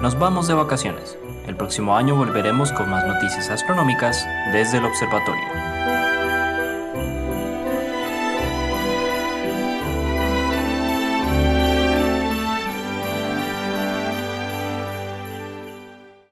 nos vamos de vacaciones. El próximo año volveremos con más noticias astronómicas desde el observatorio.